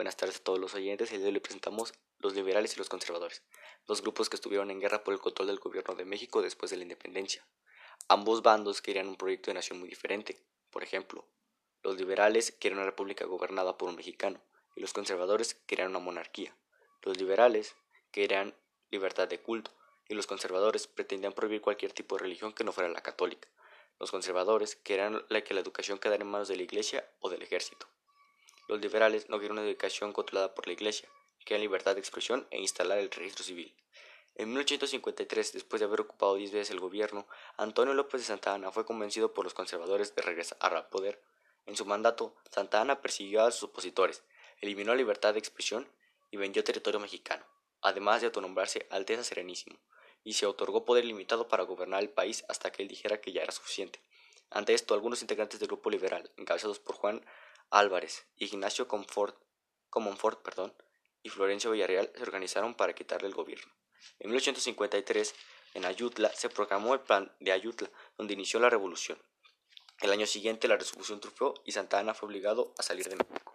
Buenas tardes a todos los oyentes. El día de hoy le presentamos los liberales y los conservadores, dos grupos que estuvieron en guerra por el control del gobierno de México después de la independencia. Ambos bandos querían un proyecto de nación muy diferente. Por ejemplo, los liberales querían una república gobernada por un mexicano y los conservadores querían una monarquía. Los liberales querían libertad de culto y los conservadores pretendían prohibir cualquier tipo de religión que no fuera la católica. Los conservadores querían que la educación quedara en manos de la iglesia o del ejército. Los liberales no querían una educación controlada por la Iglesia, querían libertad de expresión e instalar el registro civil. En 1853, después de haber ocupado diez veces el gobierno, Antonio López de Santa Anna fue convencido por los conservadores de regresar al poder. En su mandato, Santa Anna persiguió a sus opositores, eliminó la libertad de expresión y vendió territorio mexicano, además de autonombrarse Alteza Serenísimo, y se otorgó poder limitado para gobernar el país hasta que él dijera que ya era suficiente. Ante esto, algunos integrantes del grupo liberal, encabezados por Juan Álvarez, Ignacio Comonfort perdón, y Florencio Villarreal se organizaron para quitarle el gobierno. En 1853, en Ayutla, se proclamó el Plan de Ayutla, donde inició la revolución. El año siguiente la revolución triunfó y Santa Ana fue obligado a salir de México.